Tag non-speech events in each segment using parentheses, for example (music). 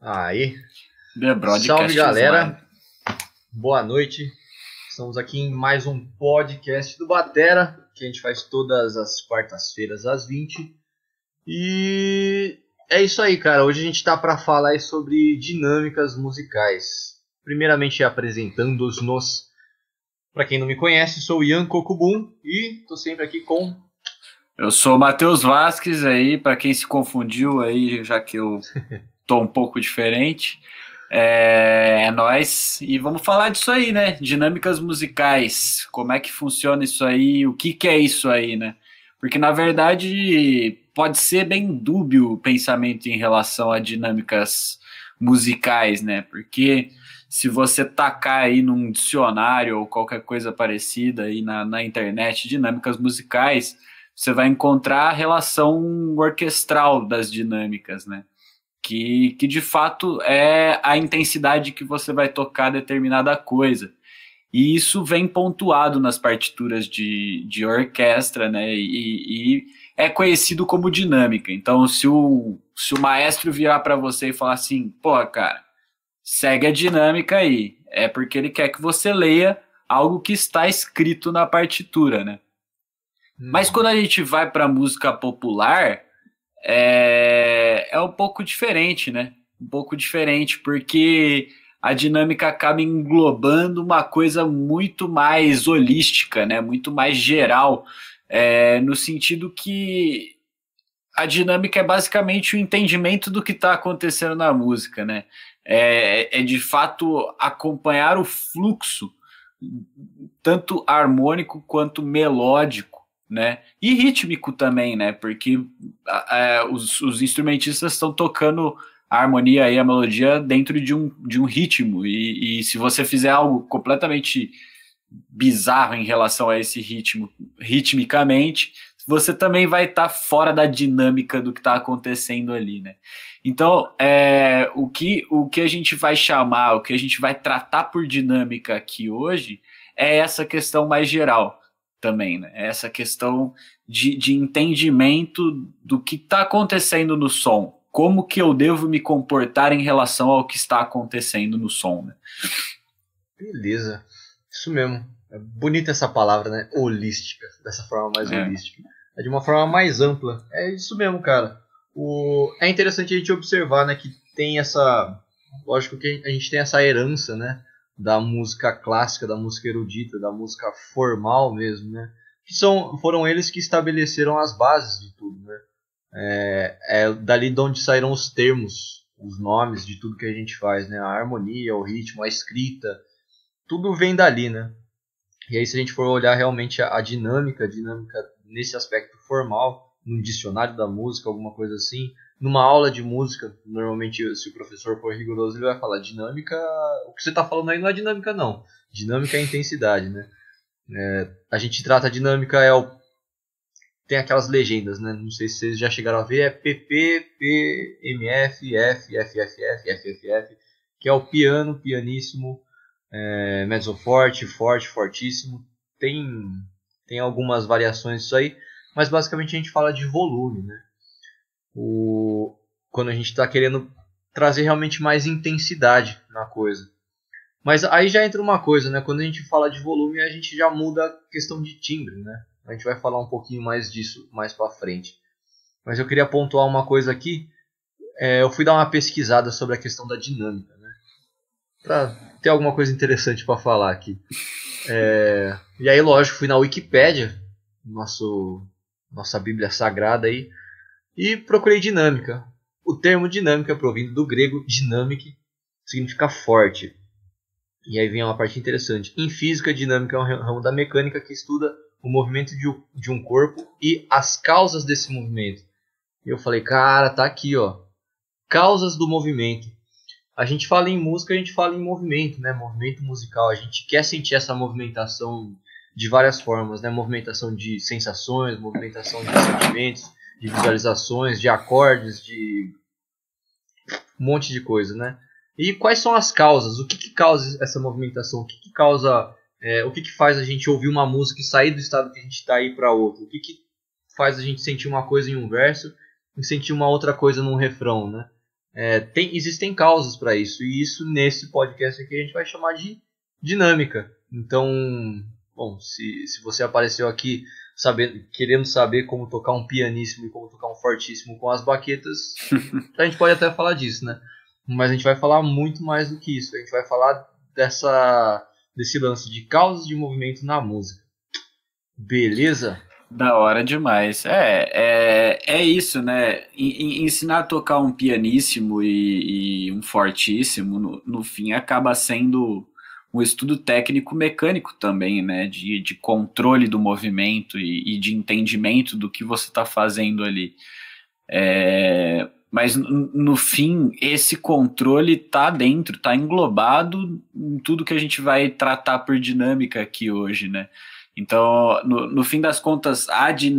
Aí. Salve galera. Boa noite. Estamos aqui em mais um podcast do Batera, que a gente faz todas as quartas-feiras às 20. E é isso aí, cara. Hoje a gente tá para falar sobre dinâmicas musicais. Primeiramente apresentando-nos. Para quem não me conhece, sou Ian Kokubun e tô sempre aqui com eu sou o Matheus Vasques aí, para quem se confundiu aí, já que eu (laughs) tô um pouco diferente. É, é nós e vamos falar disso aí, né? Dinâmicas musicais, como é que funciona isso aí, o que, que é isso aí, né? Porque na verdade pode ser bem dúbio o pensamento em relação a dinâmicas musicais, né? Porque se você tacar aí num dicionário ou qualquer coisa parecida aí na, na internet, dinâmicas musicais, você vai encontrar a relação orquestral das dinâmicas, né? Que, que de fato é a intensidade que você vai tocar determinada coisa. E isso vem pontuado nas partituras de, de orquestra, né? E, e é conhecido como dinâmica. Então, se o, se o maestro virar para você e falar assim, pô, cara, segue a dinâmica aí, é porque ele quer que você leia algo que está escrito na partitura, né? Mas uhum. quando a gente vai para música popular, é, é um pouco diferente, né? Um pouco diferente, porque a dinâmica acaba englobando uma coisa muito mais holística, né? Muito mais geral, é, no sentido que a dinâmica é basicamente o entendimento do que está acontecendo na música, né? É, é de fato acompanhar o fluxo, tanto harmônico quanto melódico né? E rítmico também, né? Porque é, os, os, instrumentistas estão tocando a harmonia e a melodia dentro de um, de um ritmo. E, e, se você fizer algo completamente bizarro em relação a esse ritmo, ritmicamente, você também vai estar tá fora da dinâmica do que está acontecendo ali, né? Então, é, o, que, o que a gente vai chamar, o que a gente vai tratar por dinâmica aqui hoje é essa questão mais geral também, né? Essa questão de, de entendimento do que está acontecendo no som. Como que eu devo me comportar em relação ao que está acontecendo no som, né? Beleza. Isso mesmo. É bonita essa palavra, né? Holística. Dessa forma mais é. holística. É de uma forma mais ampla. É isso mesmo, cara. O... É interessante a gente observar, né? Que tem essa... Lógico que a gente tem essa herança, né? Da música clássica, da música erudita, da música formal mesmo, né? Que são, foram eles que estabeleceram as bases de tudo, né? É, é dali de onde saíram os termos, os nomes de tudo que a gente faz, né? A harmonia, o ritmo, a escrita, tudo vem dali, né? E aí se a gente for olhar realmente a, a dinâmica, a dinâmica nesse aspecto formal, no dicionário da música, alguma coisa assim, numa aula de música, normalmente se o professor for rigoroso, ele vai falar dinâmica, o que você está falando aí não é dinâmica não, dinâmica é intensidade, né? É, a gente trata a dinâmica é o tem aquelas legendas, né? Não sei se vocês já chegaram a ver, é PP, P, MF, F, FFF, FFF, que é o piano, pianíssimo, é, mezzo forte, forte, fortíssimo. Tem tem algumas variações disso aí, mas basicamente a gente fala de volume, né? O, quando a gente está querendo trazer realmente mais intensidade na coisa. Mas aí já entra uma coisa, né? Quando a gente fala de volume, a gente já muda a questão de timbre, né? A gente vai falar um pouquinho mais disso mais para frente. Mas eu queria pontuar uma coisa aqui. É, eu fui dar uma pesquisada sobre a questão da dinâmica, né? Para ter alguma coisa interessante para falar aqui. É, e aí, lógico, fui na Wikipédia, nossa Bíblia Sagrada aí, e procurei dinâmica. O termo dinâmica, provindo do grego dynamic, significa forte. E aí vem uma parte interessante. Em física, dinâmica é um ramo da mecânica que estuda o movimento de um corpo e as causas desse movimento. E eu falei, cara, tá aqui, ó. Causas do movimento. A gente fala em música, a gente fala em movimento, né? Movimento musical. A gente quer sentir essa movimentação de várias formas, né? Movimentação de sensações, movimentação de sentimentos de visualizações, de acordes, de um monte de coisa, né? E quais são as causas? O que, que causa essa movimentação? O que, que causa, é, o que, que faz a gente ouvir uma música e sair do estado que a gente está aí para outro? O que, que faz a gente sentir uma coisa em um verso e sentir uma outra coisa num refrão, né? É, tem, existem causas para isso, e isso nesse podcast aqui a gente vai chamar de dinâmica. Então, bom, se, se você apareceu aqui sabendo, querendo saber como tocar um pianíssimo e como tocar um fortíssimo com as baquetas, (laughs) a gente pode até falar disso, né? Mas a gente vai falar muito mais do que isso. A gente vai falar dessa desse lance de causas de movimento na música. Beleza? Da hora demais. É, é, é isso, né? Ensinar a tocar um pianíssimo e, e um fortíssimo, no, no, fim, acaba sendo um estudo técnico mecânico também, né? De, de controle do movimento e, e de entendimento do que você está fazendo ali. É, mas no, fim, esse controle está dentro, está englobado em tudo que a gente vai tratar por dinâmica aqui hoje, né? Então, no, no fim das contas,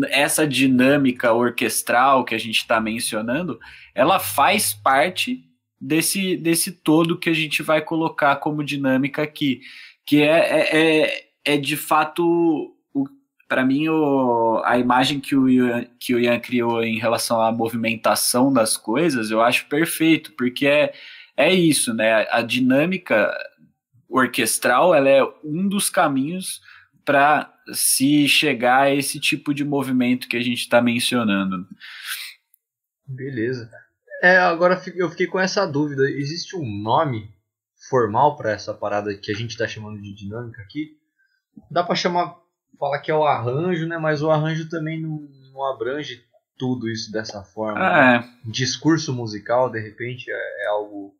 essa dinâmica orquestral que a gente está mencionando, ela faz parte desse, desse todo que a gente vai colocar como dinâmica aqui, que é, é, é, é de fato, para mim, o, a imagem que o, Ian, que o Ian criou em relação à movimentação das coisas, eu acho perfeito, porque é, é isso, né? A dinâmica orquestral, ela é um dos caminhos para se chegar a esse tipo de movimento que a gente está mencionando. Beleza. É, agora eu fiquei com essa dúvida. Existe um nome formal para essa parada que a gente está chamando de dinâmica aqui? Dá para chamar, falar que é o arranjo, né? Mas o arranjo também não, não abrange tudo isso dessa forma. Ah, é. Discurso musical, de repente, é, é algo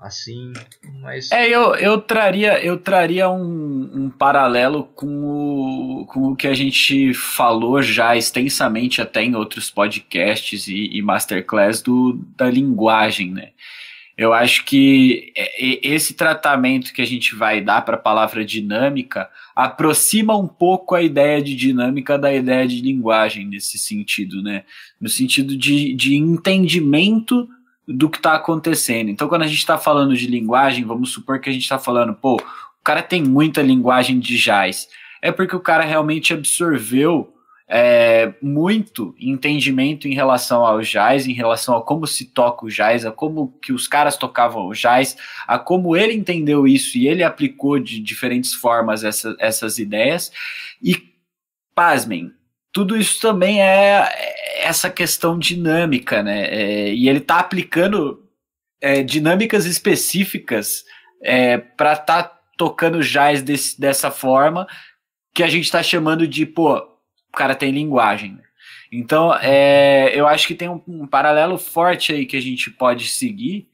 assim, mas... É, eu, eu traria, eu traria um, um paralelo com o, com o que a gente falou já extensamente até em outros podcasts e, e masterclass do, da linguagem, né? Eu acho que esse tratamento que a gente vai dar para a palavra dinâmica aproxima um pouco a ideia de dinâmica da ideia de linguagem nesse sentido, né? No sentido de, de entendimento do que está acontecendo. Então, quando a gente está falando de linguagem, vamos supor que a gente está falando, pô, o cara tem muita linguagem de jazz. É porque o cara realmente absorveu é, muito entendimento em relação ao jazz, em relação a como se toca o jazz, a como que os caras tocavam o jazz, a como ele entendeu isso e ele aplicou de diferentes formas essa, essas ideias. E, pasmem, tudo isso também é essa questão dinâmica, né? É, e ele está aplicando é, dinâmicas específicas é, para estar tá tocando jazz desse, dessa forma que a gente está chamando de, pô, o cara tem linguagem. Então, é, eu acho que tem um, um, paralelo forte aí que a gente pode seguir,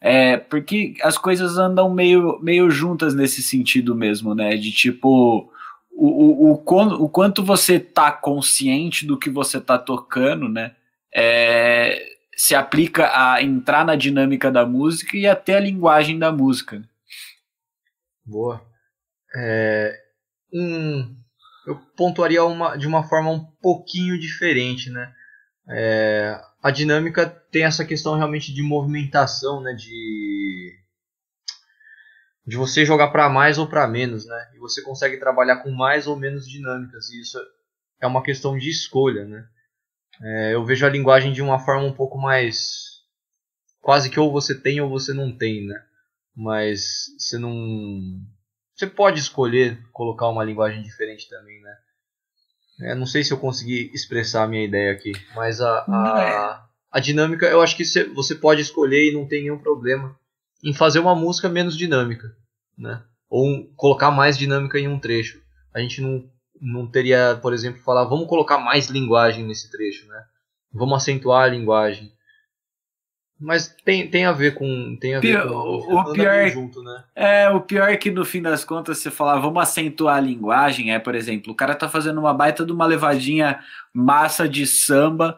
é, porque as coisas andam meio, meio juntas nesse sentido mesmo, né? De tipo, o, o, o, o quanto você tá consciente do que você tá tocando, né? É, se aplica a entrar na dinâmica da música e até a linguagem da música. Boa. É, eu pontuaria uma, de uma forma um pouquinho diferente, né? É, a dinâmica tem essa questão realmente de movimentação, né? De de você jogar para mais ou para menos, né? E você consegue trabalhar com mais ou menos dinâmicas e isso é uma questão de escolha, né? É, eu vejo a linguagem de uma forma um pouco mais quase que ou você tem ou você não tem, né? Mas você não você pode escolher colocar uma linguagem diferente também, né? É, não sei se eu consegui expressar a minha ideia aqui, mas a, a, a dinâmica eu acho que você pode escolher e não tem nenhum problema em fazer uma música menos dinâmica, né? Ou colocar mais dinâmica em um trecho. A gente não, não teria, por exemplo, falar, vamos colocar mais linguagem nesse trecho, né? Vamos acentuar a linguagem. Mas tem, tem a ver com. Tem a ver pior, com o pior é, junto, né? é o pior é que no fim das contas você falar vamos acentuar a linguagem, é, por exemplo, o cara tá fazendo uma baita de uma levadinha massa de samba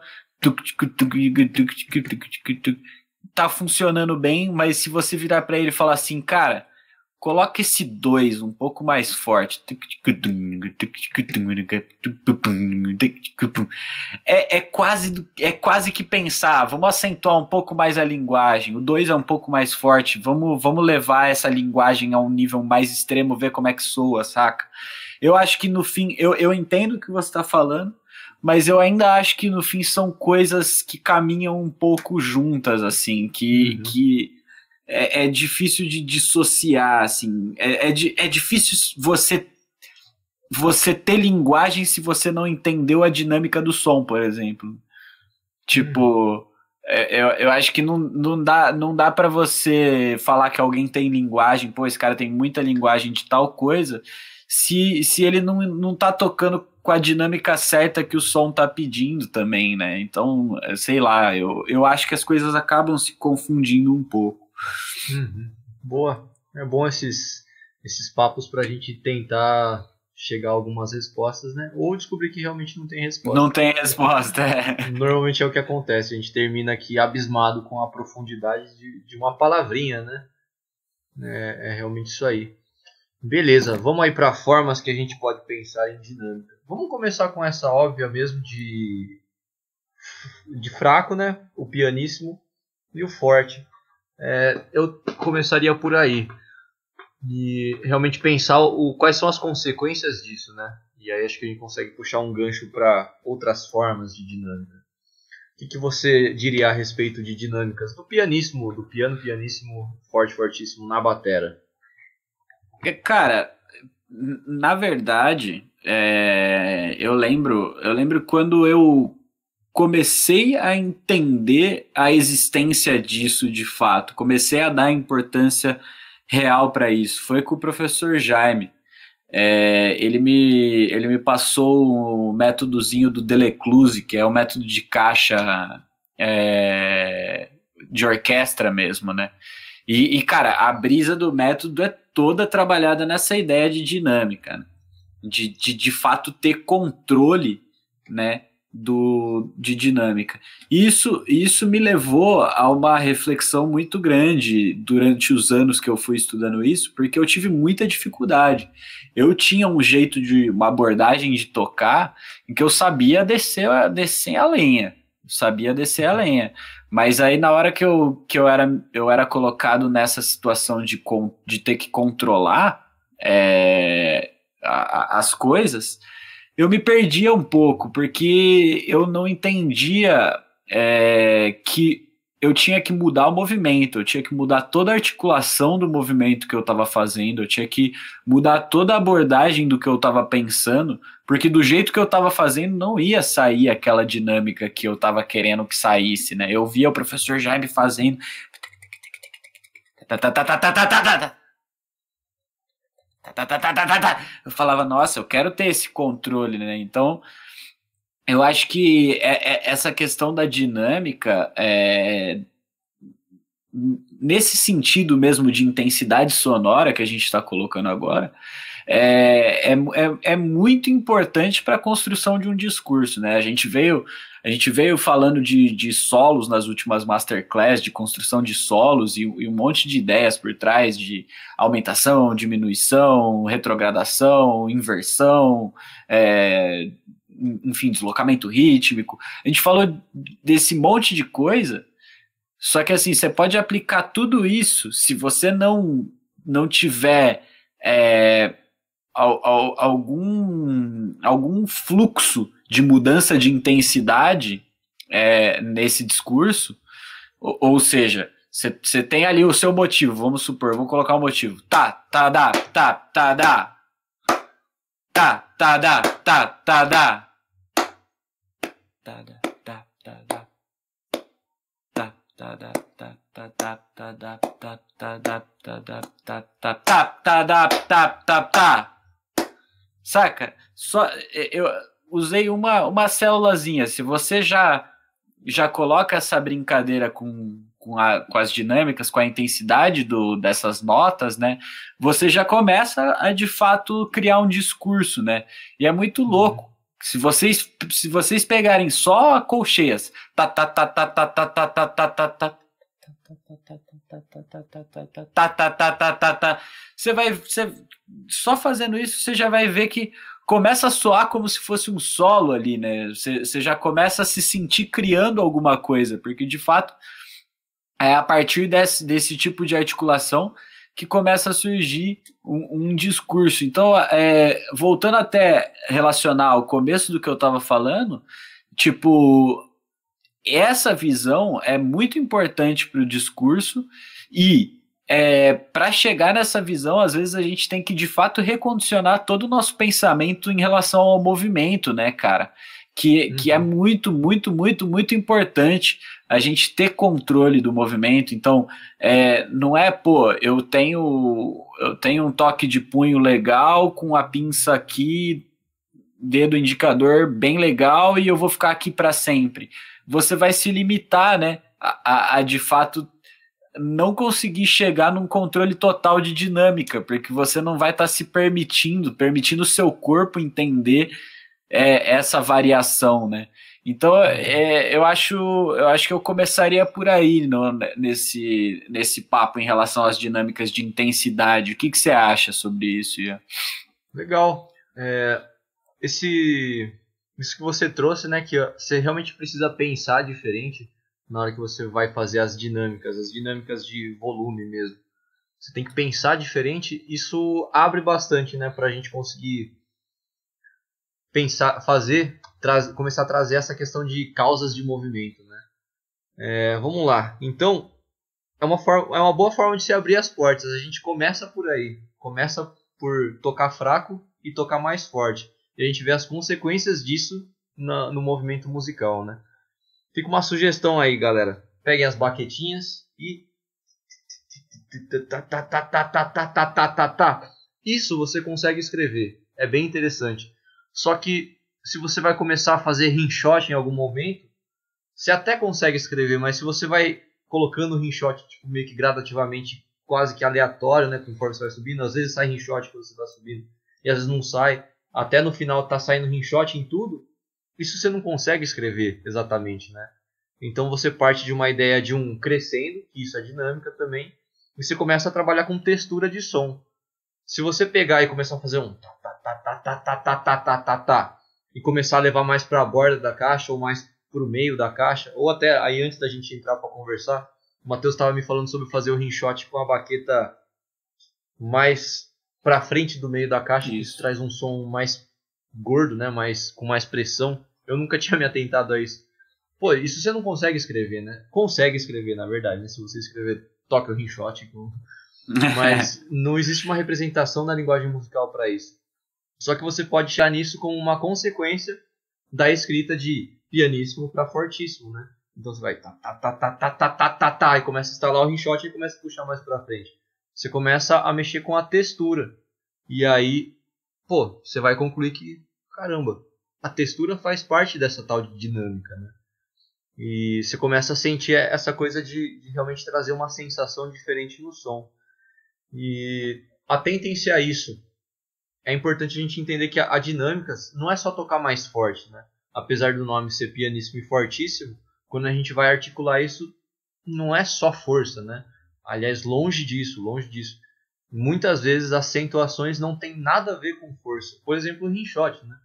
tá funcionando bem, mas se você virar para ele e falar assim, cara, coloca esse 2 um pouco mais forte. É, é, quase, é quase que pensar, vamos acentuar um pouco mais a linguagem. O 2 é um pouco mais forte, vamos, vamos levar essa linguagem a um nível mais extremo, ver como é que soa, saca? Eu acho que no fim, eu, eu entendo o que você está falando, mas eu ainda acho que no fim são coisas que caminham um pouco juntas, assim, que, uhum. que é, é, difícil de dissociar, assim, é, é, é difícil você você ter linguagem se você não entendeu a dinâmica do som, por exemplo. Tipo, uhum. É, eu, eu acho que não, não dá, não dá para você falar que alguém tem linguagem, pô, esse cara tem muita linguagem de tal coisa, se, se ele não, não tá tocando com a dinâmica certa que o som tá pedindo também, né? Então, é, sei lá, eu, eu acho que as coisas acabam se confundindo um pouco. Uhum. Boa. É bom esses, esses papos pra gente tentar chegar a algumas respostas, né? Ou descobrir que realmente não tem resposta. Não tem resposta, é. Normalmente é o que acontece. A gente termina aqui abismado com a profundidade de, de uma palavrinha, né? É, é, realmente isso aí. Beleza, vamos aí para formas que a gente pode pensar em dinâmica. Vamos começar com essa óbvia mesmo de, de fraco, né? O pianíssimo e o forte. É, eu começaria por aí e realmente pensar o, quais são as consequências disso, né? E aí acho que a gente consegue puxar um gancho para outras formas de dinâmica. O que, que, você diria a respeito de dinâmicas do pianíssimo, do piano pianíssimo forte, fortíssimo na batera? Cara, na verdade, é, eu lembro, eu lembro quando eu comecei a entender a existência disso de fato, comecei a dar importância real para isso. Foi com o professor Jaime. É, ele, me, ele me passou o métodozinho do Delecluse, que é o método de caixa é, de orquestra mesmo, né? E, e, cara, a brisa do método é toda trabalhada nessa ideia de dinâmica, né? de, de de fato ter controle, né? do, de dinâmica. Isso, isso me levou a uma reflexão muito grande durante os anos que eu fui estudando isso, porque eu tive muita dificuldade. Eu tinha um jeito de uma abordagem de tocar em que eu sabia descer, descer a lenha, sabia descer a lenha. Mas aí na hora que eu, que eu, era, eu era colocado nessa situação de, de ter que controlar é, a, as coisas, eu me perdia um pouco, porque eu não entendia é, que eu tinha que mudar o movimento, eu tinha que mudar toda a articulação do movimento que eu estava fazendo, eu tinha que mudar toda a abordagem do que eu estava pensando, porque do jeito que eu estava fazendo não ia sair aquela dinâmica que eu estava querendo que saísse, né? Eu via o professor Jaime fazendo eu falava, nossa, eu quero ter esse controle, né? Então, eu acho que é, é, essa questão da dinâmica, é, nesse sentido mesmo de intensidade sonora que a gente está colocando agora, é, é, é, é muito importante para a construção de um discurso, né? A gente veio a gente veio falando de, de solos nas últimas masterclass, de construção de solos e, e, um monte de ideias por trás de aumentação, diminuição, retrogradação, inversão, é, enfim, deslocamento rítmico. A gente falou desse monte de coisa, só que assim, você pode aplicar tudo isso se você não, não tiver. É, algum, algum fluxo de mudança de intensidade é, nesse discurso, ou, ou seja, você tem ali o seu motivo, vamos supor, vamos colocar o um motivo. Tá, tá, dá, tá, tá, dá. Tá, tá, dá, tá, tá, dá. Tá, dá, tá, tá, dá. Tá, tá, dá, tá, tá, tá, tá, dá, tá, tá, dá, tá, dá, tá, tá, tá, tá, dá, tá, tá, tá. Saca? Só eu usei uma, uma célulazinha. Se você já já coloca essa brincadeira com, com, a, com as dinâmicas, com a intensidade do, dessas notas, né? Você já começa a de fato criar um discurso, né? E é muito louco. Se vocês se vocês pegarem só colcheias, tá tá tá tá tá tá tá tá tá tá tá tá tá tá tá tá você vai você só fazendo isso você já vai ver que começa a soar como se fosse um solo ali, né? Você, você já começa a se sentir criando alguma coisa, porque de fato é a partir desse, desse tipo de articulação que começa a surgir um, um discurso. Então, é, voltando até relacionar o começo do que eu estava falando, tipo, essa visão é muito importante para o discurso e é, para chegar nessa visão, às vezes a gente tem que de fato recondicionar todo o nosso pensamento em relação ao movimento, né, cara? Que, uhum. que é muito, muito, muito, muito importante a gente ter controle do movimento. Então, é, não é, pô, eu tenho, eu tenho um toque de punho legal com a pinça aqui, dedo indicador bem legal e eu vou ficar aqui para sempre. Você vai se limitar, né, a, a, a de fato não conseguir chegar num controle total de dinâmica, porque você não vai estar tá se permitindo, permitindo o seu corpo entender é, essa variação, né? Então, é, eu acho, eu acho que eu começaria por aí no, nesse, nesse papo em relação às dinâmicas de intensidade. O que, que você acha sobre isso, Ian? Legal. É, esse, isso que você trouxe, né, que você realmente precisa pensar diferente na hora que você vai fazer as dinâmicas, as dinâmicas de volume mesmo. Você tem que pensar diferente. Isso abre bastante, né, para a gente conseguir pensar, fazer, começar a trazer essa questão de causas de movimento, né? É, vamos lá. Então, é uma, forma, é uma boa forma de se abrir as portas. A gente começa por aí. Começa por tocar fraco e tocar mais forte. E a gente vê as consequências disso na, no movimento musical, né? Fica uma sugestão aí, galera. Peguem as baquetinhas e isso você consegue escrever. É bem interessante. Só que se você vai começar a fazer rinshot em algum momento, você até consegue escrever, mas se você vai colocando rinshot tipo, meio que gradativamente, quase que aleatório, né, conforme você vai subindo, às vezes sai rinshot quando você está subindo, e às vezes não sai, até no final tá saindo rinshot em tudo, isso você não consegue escrever exatamente, né? Então você parte de uma ideia de um crescendo, que isso é dinâmica também, e você começa a trabalhar com textura de som. Se você pegar e começar a fazer um tá, tá, tá, tá, tá, tá, e começar a levar mais para a borda da caixa ou mais para o meio da caixa, ou até aí antes da gente entrar para conversar, o Matheus estava me falando sobre fazer o rinshot com a baqueta mais para frente do meio da caixa, isso. isso traz um som mais gordo, né, mais com mais pressão. Eu nunca (laughs) tinha me atentado a isso. Pô, isso você não consegue escrever, né? Consegue escrever, na verdade, né? Se você escrever toque o rinshot, (laughs) mas não existe uma representação na linguagem musical para isso. Só que você pode tirar nisso como uma consequência da escrita de pianíssimo para fortíssimo, né? Então você vai tá tá tá tá tá tá tá tá tá e começa a instalar o rinshot e começa a puxar mais para frente. Você começa a mexer com a textura. E aí, pô, você vai concluir que caramba, a textura faz parte dessa tal de dinâmica, né? E você começa a sentir essa coisa de, de realmente trazer uma sensação diferente no som. E atentem-se a isso é importante a gente entender que a, a dinâmica não é só tocar mais forte, né? Apesar do nome ser pianíssimo e fortíssimo, quando a gente vai articular isso, não é só força, né? Aliás, longe disso, longe disso. Muitas vezes acentuações não tem nada a ver com força. Por exemplo, o rinshot, né?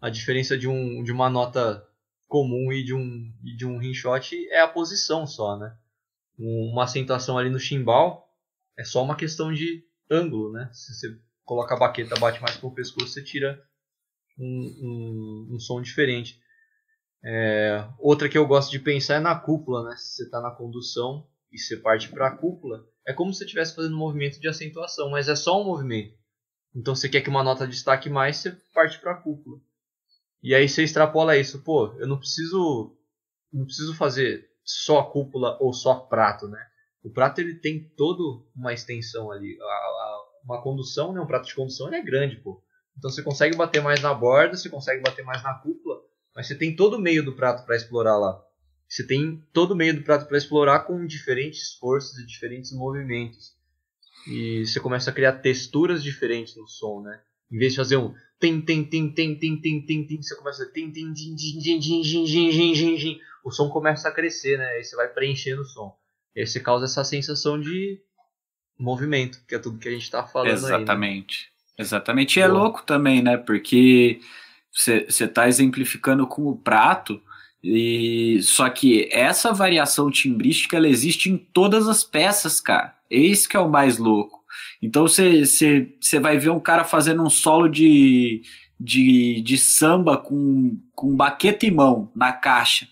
A diferença de, um, de uma nota comum e de um, e de um rinshot é a posição só, né? Uma acentuação ali no chimbal é só uma questão de ângulo, né? Se você coloca a baqueta, bate mais com o pescoço, você tira um, um, um som diferente. É, outra que eu gosto de pensar é na cúpula, né? Se você está na condução e você parte para a cúpula, é como se você estivesse fazendo um movimento de acentuação, mas é só um movimento. Então você quer que uma nota destaque mais, você parte para a cúpula. E aí você extrapola isso, pô, eu não preciso não preciso fazer só cúpula ou só prato, né? O prato ele tem toda uma extensão ali. A, a, uma condução, né, um prato de condução, ele é grande, pô. Então você consegue bater mais na borda, você consegue bater mais na cúpula, mas você tem todo o meio do prato para explorar lá. Você tem todo o meio do prato para explorar com diferentes forças e diferentes movimentos. E você começa a criar texturas diferentes no som, né? Em vez de fazer um tem tem tem tem tem tem tem tem, você começa a tem tem din din din din din, o som começa a crescer, né? Aí você vai preenchendo o som. E aí você causa essa sensação de movimento, que é tudo que a gente está falando Exatamente. Aí, né? Exatamente. E é louco também, né? Porque você está exemplificando com o prato, e só que essa variação timbrística ela existe em todas as peças, cara. Esse que é o mais louco. Então você vai ver um cara fazendo um solo de, de, de samba com, com baqueta e mão na caixa.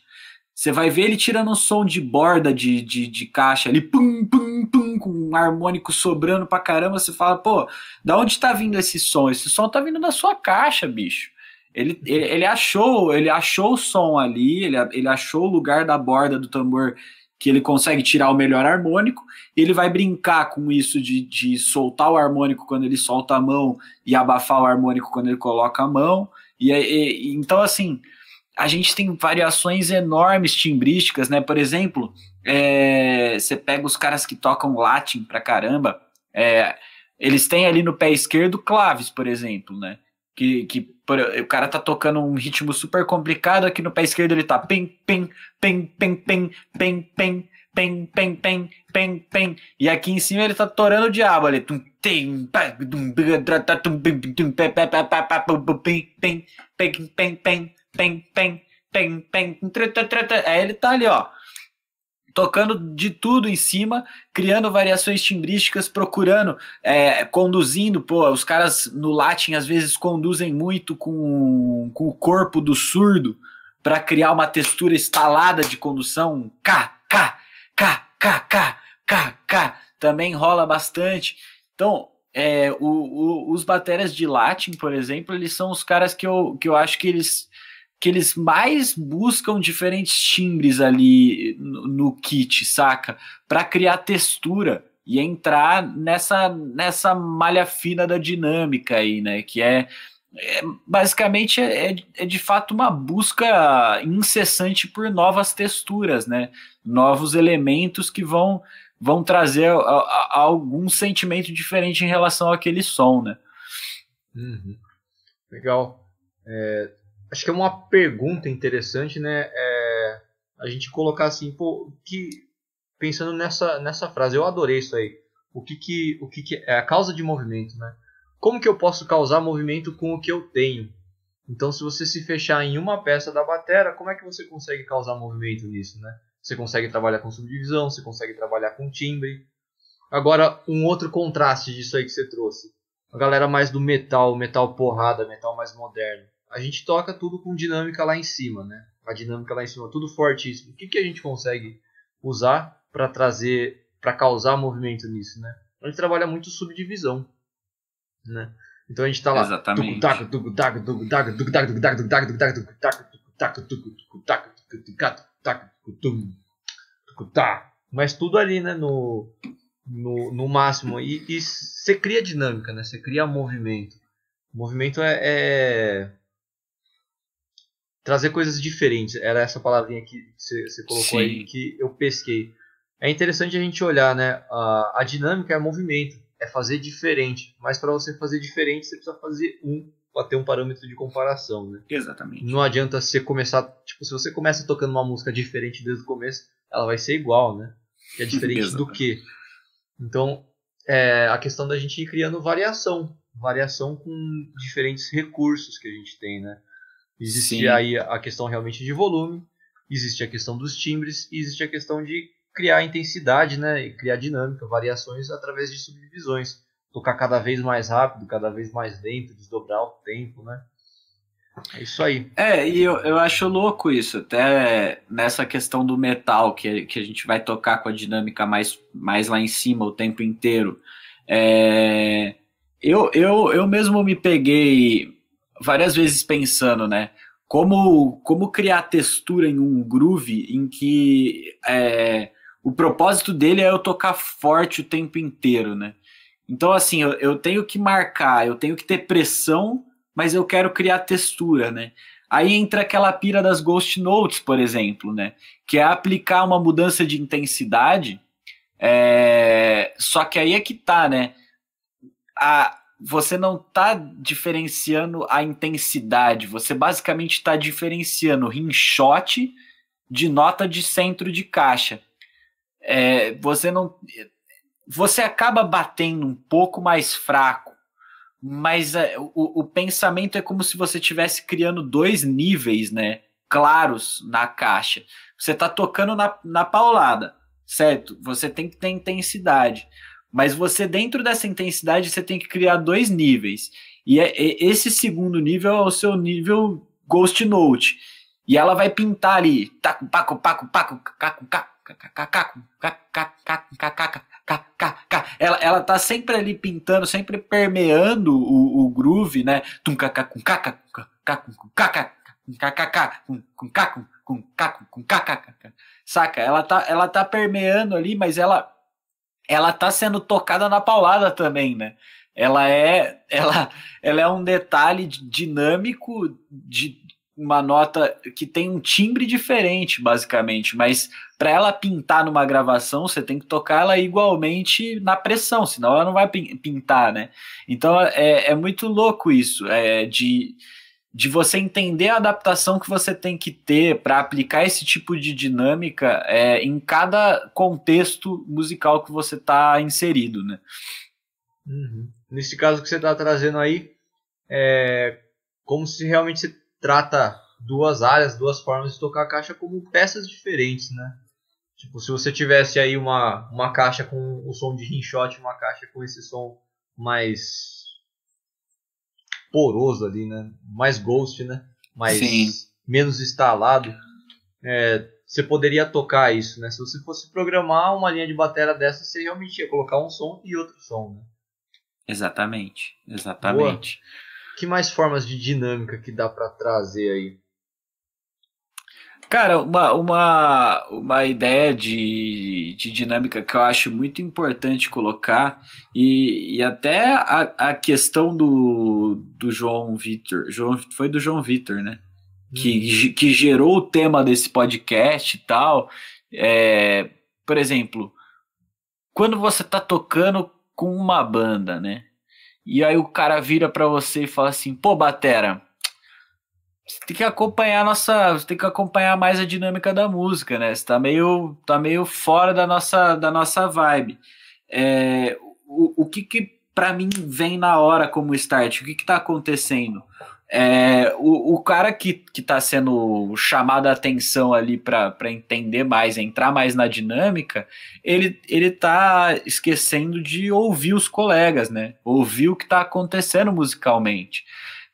Você vai ver ele tirando um som de borda de, de, de caixa ali, pum, pum, pum, com um harmônico sobrando pra caramba. Você fala, pô, da onde tá vindo esse som? Esse som tá vindo da sua caixa, bicho. Ele, (laughs) ele, ele, achou ele achou o som ali, ele, ele achou o lugar da borda do tambor que ele consegue tirar o melhor harmônico, ele vai brincar com isso de, de soltar o harmônico quando ele solta a mão e abafar o harmônico quando ele coloca a mão. E, e então, assim, a gente tem variações enormes timbrísticas, né? Por exemplo, é, você pega os caras que tocam latim pra caramba, é, eles têm ali no pé esquerdo claves, por exemplo, né? Que, que por, o cara tá tocando um ritmo super complicado, aqui no pé esquerdo ele tá pem, pem, pem, pem, pem, pem, pem, pem, pem, pem, pem, e aqui em cima ele tá torando o diabo ali. Pem, pem, pem, pem, pem, pem, aí ele tá ali, ó, tocando de tudo em cima, criando variações timbrísticas, procurando, é, conduzindo, pô, os caras no Latin às vezes conduzem muito com, com o corpo do surdo para criar uma textura estalada de condução, K, K, K, K, K, K, K, também rola bastante. Então, é, o, o, os baterias de Latin, por exemplo, eles são os caras que eu, que eu acho que eles que eles mais buscam diferentes timbres ali no, no kit, saca? Para criar textura e entrar nessa, nessa malha fina da dinâmica aí, né? Que é, é basicamente é, é, de fato uma busca incessante por novas texturas, né? Novos elementos que vão vão trazer a, a, algum sentimento diferente em relação àquele som, né? Uhum. Legal. É, acho que é uma pergunta interessante, né? É, a gente colocar assim, pô, que pensando nessa nessa frase, eu adorei isso aí. O que que o que, que é a causa de movimento, né? Como que eu posso causar movimento com o que eu tenho? Então, se você se fechar em uma peça da bateria, como é que você consegue causar movimento nisso, né? Você consegue trabalhar com subdivisão, você consegue trabalhar com timbre. Agora, um outro contraste disso aí que você trouxe. A galera mais do metal, metal porrada, metal mais moderno a gente toca tudo com dinâmica lá em cima, né? A dinâmica lá em cima, tudo fortíssimo. O que, que a gente consegue usar para trazer, para causar movimento nisso, né? A gente trabalha muito subdivisão, né? Então a gente está lá. Exatamente. Mas tudo ali, né? No, no, no máximo. E você cria dinâmica, né? Você cria movimento. O movimento é, é trazer coisas diferentes. Era essa palavrinha que você, colocou Sim. aí que eu pesquei. É interessante a gente olhar, né? A, a dinâmica é movimento, é fazer diferente. Mas para você fazer diferente, você precisa fazer um para ter um parâmetro de comparação, né? Exatamente. Não adianta você começar, tipo, se você começa tocando uma música diferente desde o começo, ela vai ser igual, né? Que é diferente do que. Então, é a questão da gente ir criando variação, variação com diferentes recursos que a gente tem, né? Existe Sim. aí a questão realmente de volume, existe a questão dos timbres e existe a questão de criar intensidade, né, e criar dinâmica, variações através de subdivisões, tocar cada vez mais rápido, cada vez mais lento, desdobrar o tempo, né? É isso aí. É, e eu, eu acho louco isso, até nessa questão do metal, que, que a gente vai tocar com a dinâmica mais, mais lá em cima o tempo inteiro. É, eu, eu, eu mesmo me peguei várias vezes pensando, né? Como, como criar textura em um groove em que é, o propósito dele é eu tocar forte o tempo inteiro, né? Então, assim, eu, eu tenho que marcar, eu tenho que ter pressão, mas eu quero criar textura, né? Aí entra aquela pira das Ghost Notes, por exemplo, né? Que é aplicar uma mudança de intensidade. É... Só que aí é que tá, né? A, você não está diferenciando a intensidade, você basicamente está diferenciando rinshot de nota de centro de caixa. É, você não. Você acaba batendo um pouco mais fraco, mas é, o, o pensamento é como se você estivesse criando dois níveis, né? Claros na caixa. Você está tocando na, na paulada, certo? Você tem que ter intensidade Mas você, dentro dessa intensidade, você tem que criar dois níveis. E é, é, esse segundo nível é o seu nível Ghost Note. E ela vai pintar ali. Taco, paco, paco, paco, caco, caco, ela, ela tá sempre ali pintando, sempre permeando o, o groove, né? Tum, caca, com caca, com caca, com caca, com caca, com caca, com caca, saca? Ela tá, ela tá permeando ali, mas ela ela tá sendo tocada na paulada também, né? Ela é ela, ela é um detalhe dinâmico de uma nota que tem um timbre diferente, basicamente, mas para ela pintar numa gravação, você tem que tocar ela igualmente na pressão, senão ela não vai pintar, né? Então é, é muito louco isso, é, de de você entender a adaptação que você tem que ter para aplicar esse tipo de dinâmica é, em cada contexto musical que você está inserido, né? Uhum. Nesse caso que você está trazendo aí, é como se realmente você trata duas áreas, duas formas de tocar a caixa como peças diferentes, né? Tipo, se você tivesse aí uma, uma caixa com o som de rinshot, uma caixa com esse som mais poroso ali, né? Mais ghost, né? Mais Sim. menos instalado. É, você poderia tocar isso, né? Se você fosse programar uma linha de bateria dessa, você realmente ia colocar um som e outro som, né? Exatamente, exatamente. Boa. Que mais formas de dinâmica que dá para trazer aí? Cara, uma, uma, uma ideia de, de dinâmica que eu acho muito importante colocar, e, e até a, a questão do, do João Vitor, João, foi do João Vitor, né? Que, hum. que gerou o tema desse podcast e tal. É, por exemplo, quando você tá tocando com uma banda, né? E aí o cara vira para você e fala assim: pô, Batera você tem que acompanhar nossa, tem que acompanhar mais a dinâmica da música, né? Você tá meio, tá meio fora da nossa, da nossa vibe. É, o, o que que para mim vem na hora como start? O que que tá acontecendo? É, o, o cara que, que tá sendo chamado a atenção ali para entender mais, entrar mais na dinâmica, ele, ele tá esquecendo de ouvir os colegas, né? Ouvir o que tá acontecendo musicalmente.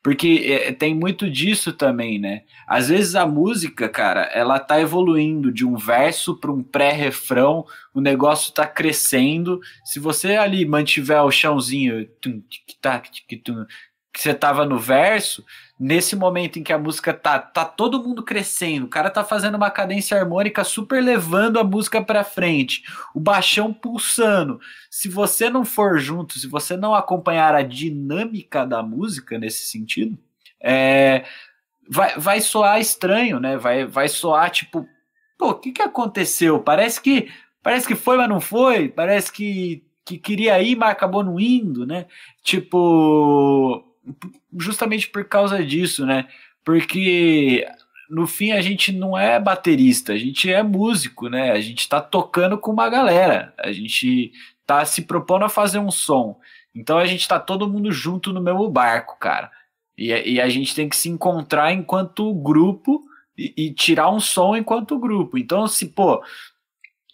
Porque é, tem muito disso também, né? Às vezes a música, cara, ela tá evoluindo de um verso para um pré-refrão, o negócio tá crescendo. Se você ali mantiver o chãozinho que você tava no verso, nesse momento em que a música tá, tá todo mundo crescendo, o cara tá fazendo uma cadência harmônica super levando a música para frente, o baixão pulsando. Se você não for junto, se você não acompanhar a dinâmica da música nesse sentido, é, vai, vai soar estranho, né? Vai, vai soar tipo, pô, o que, que aconteceu? Parece que parece que foi, mas não foi. Parece que que queria ir, mas acabou não indo, né? Tipo, justamente por causa disso, né? Porque no fim a gente não é baterista, a gente é músico, né? A gente tá tocando com uma galera, a gente tá se propondo a fazer um som. Então a gente tá todo mundo junto no mesmo barco, cara. E, e a gente tem que se encontrar enquanto grupo e, e, tirar um som enquanto grupo. Então, se, pô,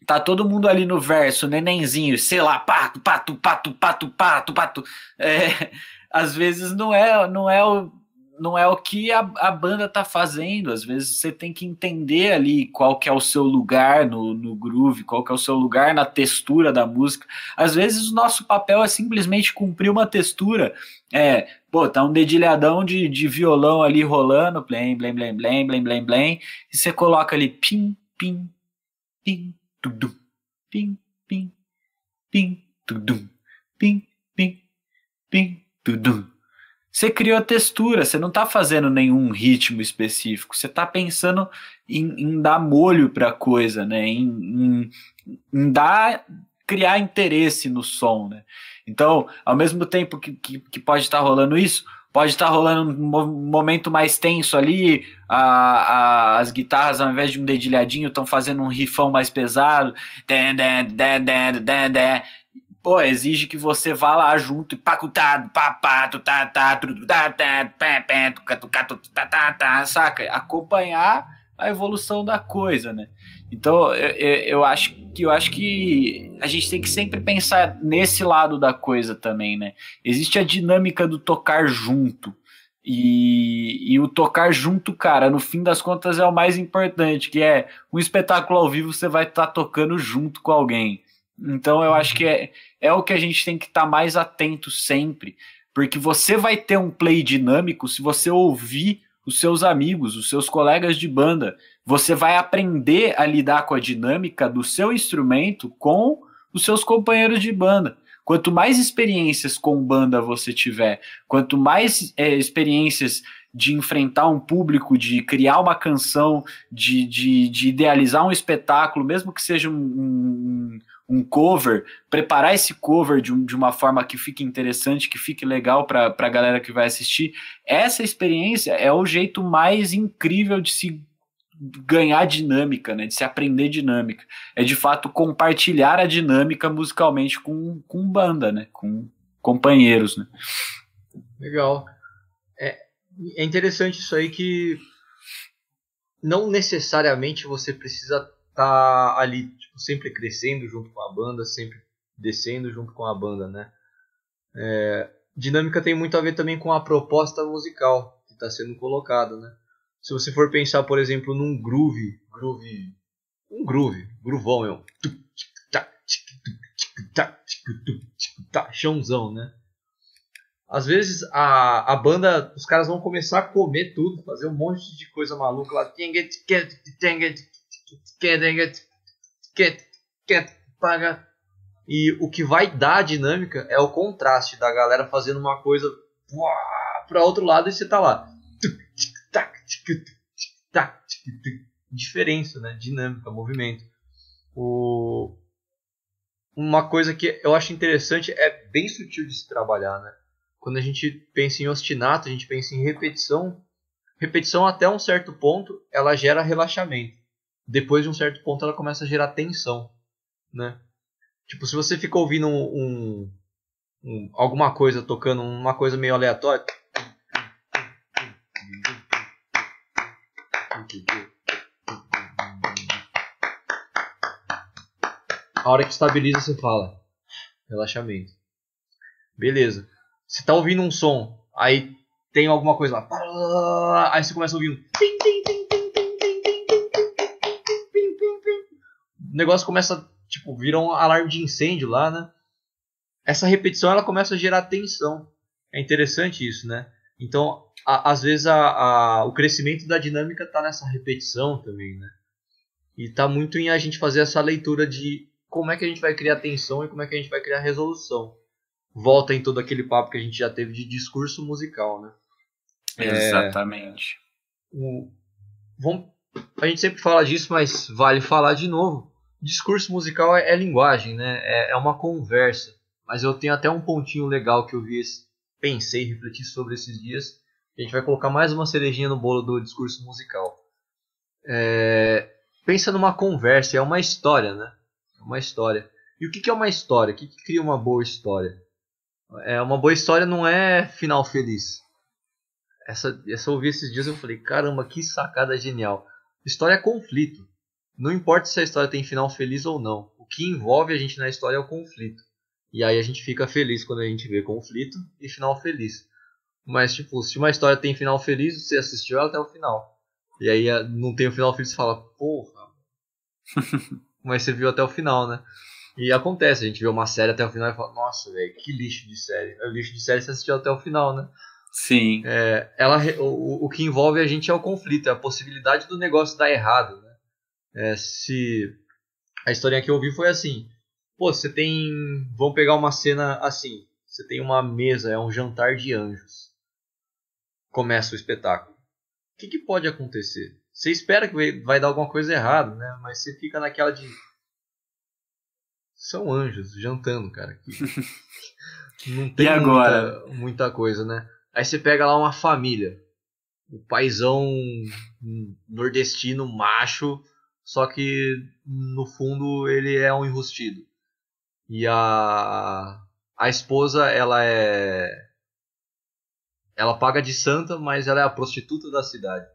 tá todo mundo ali no verso, nenenzinho, sei lá, pato, pato, pato, pato, pato, pato. É, às vezes não é, não é o não é o que a, a banda tá fazendo, às vezes você tem que entender ali qual que é o seu lugar no, no groove, qual que é o seu lugar na textura da música. Às vezes o nosso papel é simplesmente cumprir uma textura. É, pô, tá um dedilhadão de, de violão ali rolando, blém, blém, blém, blém, blém, blém, blém, e você coloca ali pim, pim, pim, tudum, pim, pim, pim, tudum, pim, pim, pim, Você criou a textura, você não está fazendo nenhum ritmo específico, você está pensando em, em, dar molho para a coisa, né? Em, em, em, dar, criar interesse no som, né? Então, ao mesmo tempo que, que, que pode estar tá rolando isso, pode estar tá rolando um momento mais tenso ali, a, a, as guitarras, ao invés de um dedilhadinho, estão fazendo um rifão mais pesado, pô, exige que você vá lá junto e pacutado, papato, tá, tá, saca? Acompanhar a evolução da coisa, né? Então eu, eu, acho que eu acho que a gente tem que sempre pensar nesse lado da coisa também, né? Existe a dinâmica do tocar junto. E, e o tocar junto, cara, no fim das contas é o mais importante, que é um espetáculo ao vivo você vai estar tá tocando junto com alguém. Então eu acho que é, é o que a gente tem que estar tá mais atento sempre, porque você vai ter um play dinâmico se você ouvir os seus amigos, os seus colegas de banda. Você vai aprender a lidar com a dinâmica do seu instrumento com os seus companheiros de banda. Quanto mais experiências com banda você tiver, quanto mais é, experiências de enfrentar um público, de criar uma canção, de, de, de idealizar um espetáculo, mesmo que seja um, um, um cover, preparar esse cover de, um, de, uma forma que fique interessante, que fique legal para a galera que vai assistir. Essa experiência é o jeito mais incrível de se ganhar dinâmica, né, de se aprender dinâmica. É de fato compartilhar a dinâmica musicalmente com, com banda, né, com companheiros, né. Legal. É, é interessante isso aí que não necessariamente você precisa estar tá ali sempre crescendo junto com a banda, sempre descendo junto com a banda, né? É, dinâmica tem muito a ver também com a proposta musical que está sendo colocada, né? Se você for pensar, por exemplo, num groove, groove, um groove, groovão, meu, chãozão, né? Às vezes a, a banda, os caras vão começar a comer tudo, fazer um monte de coisa maluca lá. E o que vai dar a dinâmica é o contraste da galera fazendo uma coisa para outro lado e você tá lá diferença, né? Dinâmica, movimento. O... Uma coisa que eu acho interessante é bem sutil de se trabalhar, né? Quando a gente pensa em ostinato, a gente pensa em repetição. Repetição até um certo ponto, ela gera relaxamento. Depois de um certo ponto, ela começa a gerar tensão, né? Tipo, se você fica ouvindo um, um, um alguma coisa tocando, uma coisa meio aleatória, A hora que estabiliza, você fala. Relaxamento. Beleza. Você tá ouvindo um som, aí tem alguma coisa lá. Aí você começa a ouvir um. O negócio começa, tipo, vira um alarme de incêndio lá, né? Essa repetição ela começa a gerar tensão. É interessante isso, né? Então, a, às vezes a, a, o crescimento da dinâmica está nessa repetição também, né? E está muito em a gente fazer essa leitura de como é que a gente vai criar tensão e como é que a gente vai criar resolução. Volta em todo aquele papo que a gente já teve de discurso musical, né? Exatamente. É, o, vamos, a gente sempre fala disso, mas vale falar de novo. Discurso musical é, é linguagem, né? É, é, uma conversa. Mas eu tenho até um pontinho legal que eu vi pensei, refleti sobre esses dias. A gente vai colocar mais uma cerejinha no bolo do discurso musical. É, pensa numa conversa, é uma história, né? É uma história. E o que, é uma história? O que, que cria uma boa história? É, uma boa história não é final feliz. Essa, essa eu ouvi esses dias eu falei, caramba, que sacada genial. História é conflito. Não importa se a história tem final feliz ou não. O que envolve a gente na história é o conflito. E aí a gente fica feliz quando a gente vê conflito e final feliz. Mas, tipo, se uma história tem final feliz, você assistiu ela até o final. E aí não tem o final feliz, você fala, porra. (laughs) Mas você viu até o final, né? E acontece, a gente vê uma série até o final e fala, nossa, velho, que lixo de série. É lixo de série você assistiu até o final, né? Sim. É, ela, o, o que envolve a gente é o conflito, é a possibilidade do negócio dar errado? É, se a historinha que eu ouvi foi assim, Pô, você tem. Vamos pegar uma cena assim. Você tem uma mesa, é um jantar de anjos. Começa o espetáculo. O que, que pode acontecer? Você espera que vai dar alguma coisa errada, né? Mas você fica naquela de. São anjos jantando, cara. (laughs) Não tem e agora? Muita, muita coisa, né? Aí você pega lá uma família. O paizão nordestino macho, só que no fundo ele é um enrustido. E a a esposa, ela é ela paga de santa, mas ela é a prostituta da cidade.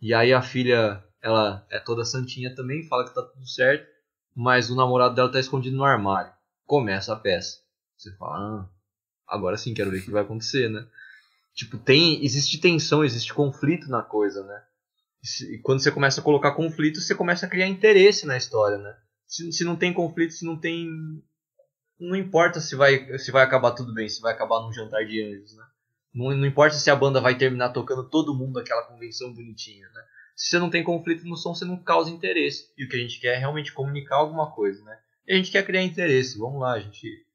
E aí a filha ela é toda santinha também, fala que tá tudo certo, mas o namorado dela tá escondido no armário. Começa a peça. Você fala, ah, agora sim, quero ver o que vai acontecer, né? Tipo, tem, existe tensão, existe conflito na coisa, né? E quando você começa a colocar conflito, você começa a criar interesse na história, né? Se, se não tem conflito, se não tem. Não importa se vai, se vai acabar tudo bem, se vai acabar num jantar de anjos, né? Não, não importa se a banda vai terminar tocando todo mundo aquela convenção bonitinha, né? Se você não tem conflito no som, você não causa interesse. E o que a gente quer é realmente comunicar alguma coisa, né? E a gente quer criar interesse. Vamos lá, a gente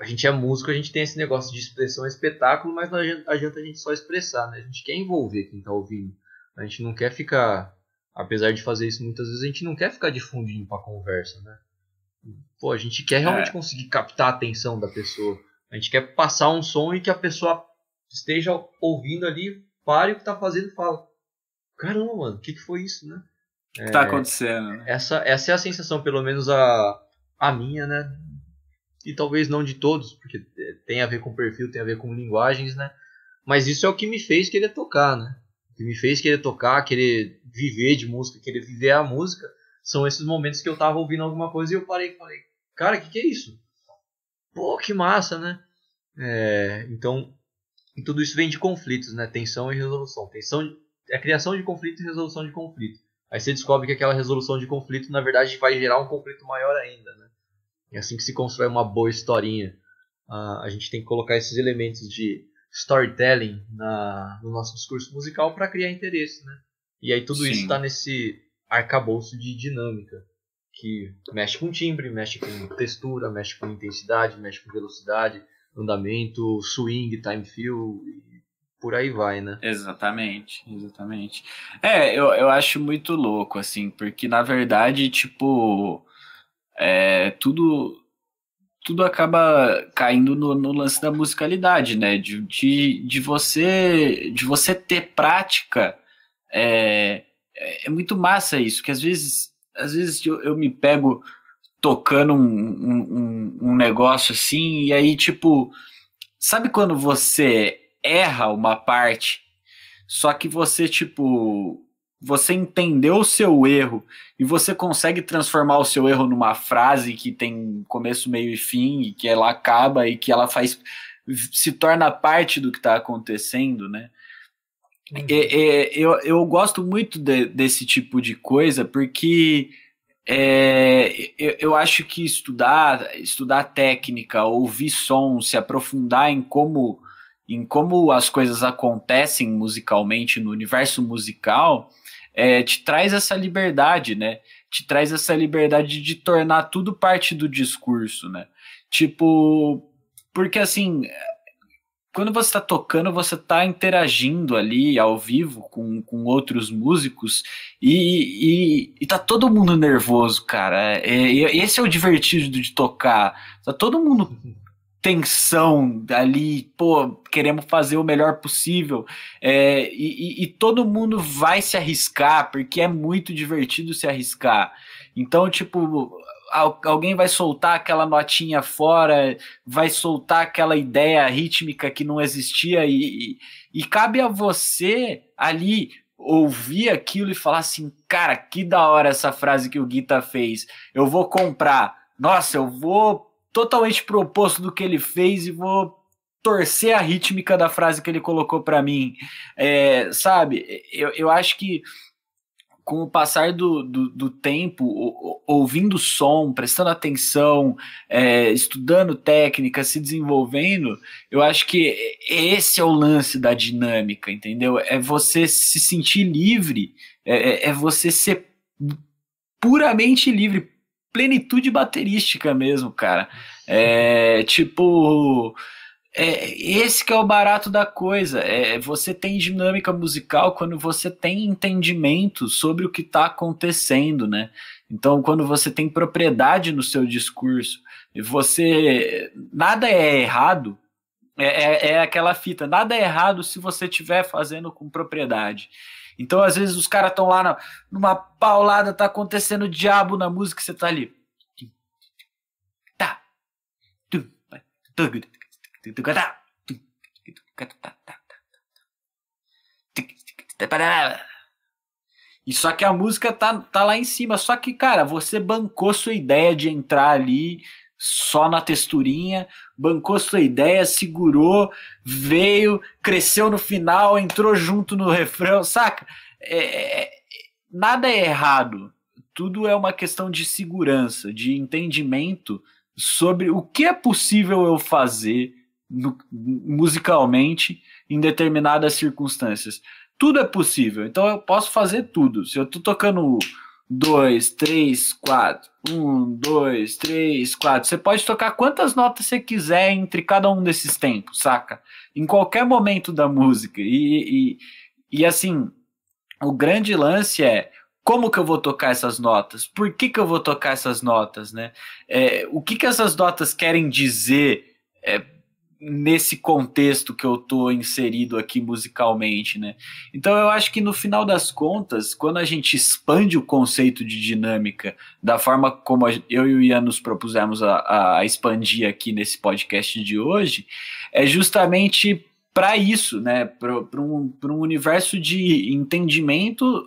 a gente é músico, a gente tem esse negócio de expressão, espetáculo, mas não adianta a gente só expressar, né? A gente quer envolver quem tá ouvindo. A gente não quer ficar, apesar de fazer isso muitas vezes, a gente não quer ficar difundindo pra conversa, né? Pô, a gente quer realmente é. conseguir captar a atenção da pessoa. A gente quer passar um som e que a pessoa esteja ouvindo ali, pare o que tá fazendo e fala: Caramba, mano, o que, que foi isso, né? O que é, tá acontecendo? Né? Essa, essa é a sensação, pelo menos a, a minha, né? E talvez não de todos, porque tem a ver com perfil, tem a ver com linguagens, né? Mas isso é o que me fez querer tocar, né? Que me fez querer tocar, querer viver de música, querer viver a música, são esses momentos que eu tava ouvindo alguma coisa e eu parei e falei, cara, o que, que é isso? Pô, que massa, né? É, então, tudo isso vem de conflitos, né? Tensão e resolução. Tensão é a criação de conflito e resolução de conflito. Aí você descobre que aquela resolução de conflito, na verdade, vai gerar um conflito maior ainda, né? É assim que se constrói uma boa historinha. Uh, a gente tem que colocar esses elementos de storytelling na, no nosso discurso musical para criar interesse, né? E aí tudo Sim. isso está nesse arcabouço de dinâmica que mexe com timbre, mexe com textura, mexe com intensidade, mexe com velocidade, andamento, swing, time feel e por aí vai, né? Exatamente, exatamente. É, eu, eu acho muito louco, assim, porque na verdade, tipo, é, tudo tudo acaba caindo no, no, lance da musicalidade, né? De, de, de, você de você ter prática. É, é, muito massa isso, que às vezes, às vezes eu, eu me pego tocando um, um, um, negócio assim, e aí, tipo, sabe quando você erra uma parte, só que você, tipo, você entendeu o seu erro e você consegue transformar o seu erro numa frase que tem começo, meio e fim, e que ela acaba e que ela faz se torna parte do que está acontecendo, né? Uhum. É, é, eu, eu gosto muito de, desse tipo de coisa porque é, eu, eu, acho que estudar, estudar técnica, ouvir som, se aprofundar em como, em como as coisas acontecem musicalmente no universo musical, é, te traz essa liberdade, né? Te traz essa liberdade de tornar tudo parte do discurso, né? Tipo, porque assim, quando você está tocando, você está interagindo ali ao vivo com, com outros músicos e, e, e tá todo mundo nervoso, cara. É, esse é o divertido de tocar. Tá todo mundo tensão ali, pô, queremos fazer o melhor possível. É, e, e, todo mundo vai se arriscar, porque é muito divertido se arriscar. Então, tipo, alguém vai soltar aquela notinha fora, vai soltar aquela ideia rítmica que não existia, e, e, e cabe a você ali ouvir aquilo e falar assim: cara, que da hora essa frase que o Guita fez, eu vou comprar. Nossa, eu vou totalmente proposto do que ele fez e vou torcer a rítmica da frase que ele colocou para mim. É, sabe, eu, eu acho que com o passar do, do, do tempo, ouvindo som, prestando atenção, é, estudando técnica, se desenvolvendo, eu acho que esse é o lance da dinâmica, entendeu? É você se sentir livre, é, é, é você ser puramente livre, plenitude baterística mesmo, cara. É tipo. É, esse que é o barato da coisa. É, você tem dinâmica musical quando você tem entendimento sobre o que está acontecendo, né? Então, quando você tem propriedade no seu discurso, você nada é errado. É, é, é aquela fita, nada é errado se você estiver fazendo com propriedade. Então, às vezes, os caras estão lá na, numa paulada, tá acontecendo diabo na música você tá ali. E só que a música tá, tá lá em cima. Só que, cara, você bancou sua ideia de entrar ali só na texturinha, bancou sua ideia, segurou, veio, cresceu no final, entrou junto no refrão, saca? É, é, nada é errado. Tudo é uma questão de segurança, de entendimento sobre o que é possível eu fazer no, musicalmente em determinadas circunstâncias. Tudo é possível, então eu posso fazer tudo. Se eu tô tocando dois, três, quatro, um, dois, três, quatro, você pode tocar quantas notas você quiser entre cada um desses tempos, saca? Em qualquer momento da música. E, e, e assim, o grande lance é como que eu vou tocar essas notas? Por que, que eu vou tocar essas notas, né? É, o que, que essas notas querem dizer é, nesse contexto que eu tô inserido aqui musicalmente, né? Então eu acho que no final das contas, quando a gente expande o conceito de dinâmica da forma como eu e o Ian nos propusemos a, a expandir aqui nesse podcast de hoje, é justamente para isso, né? Para um, um universo de entendimento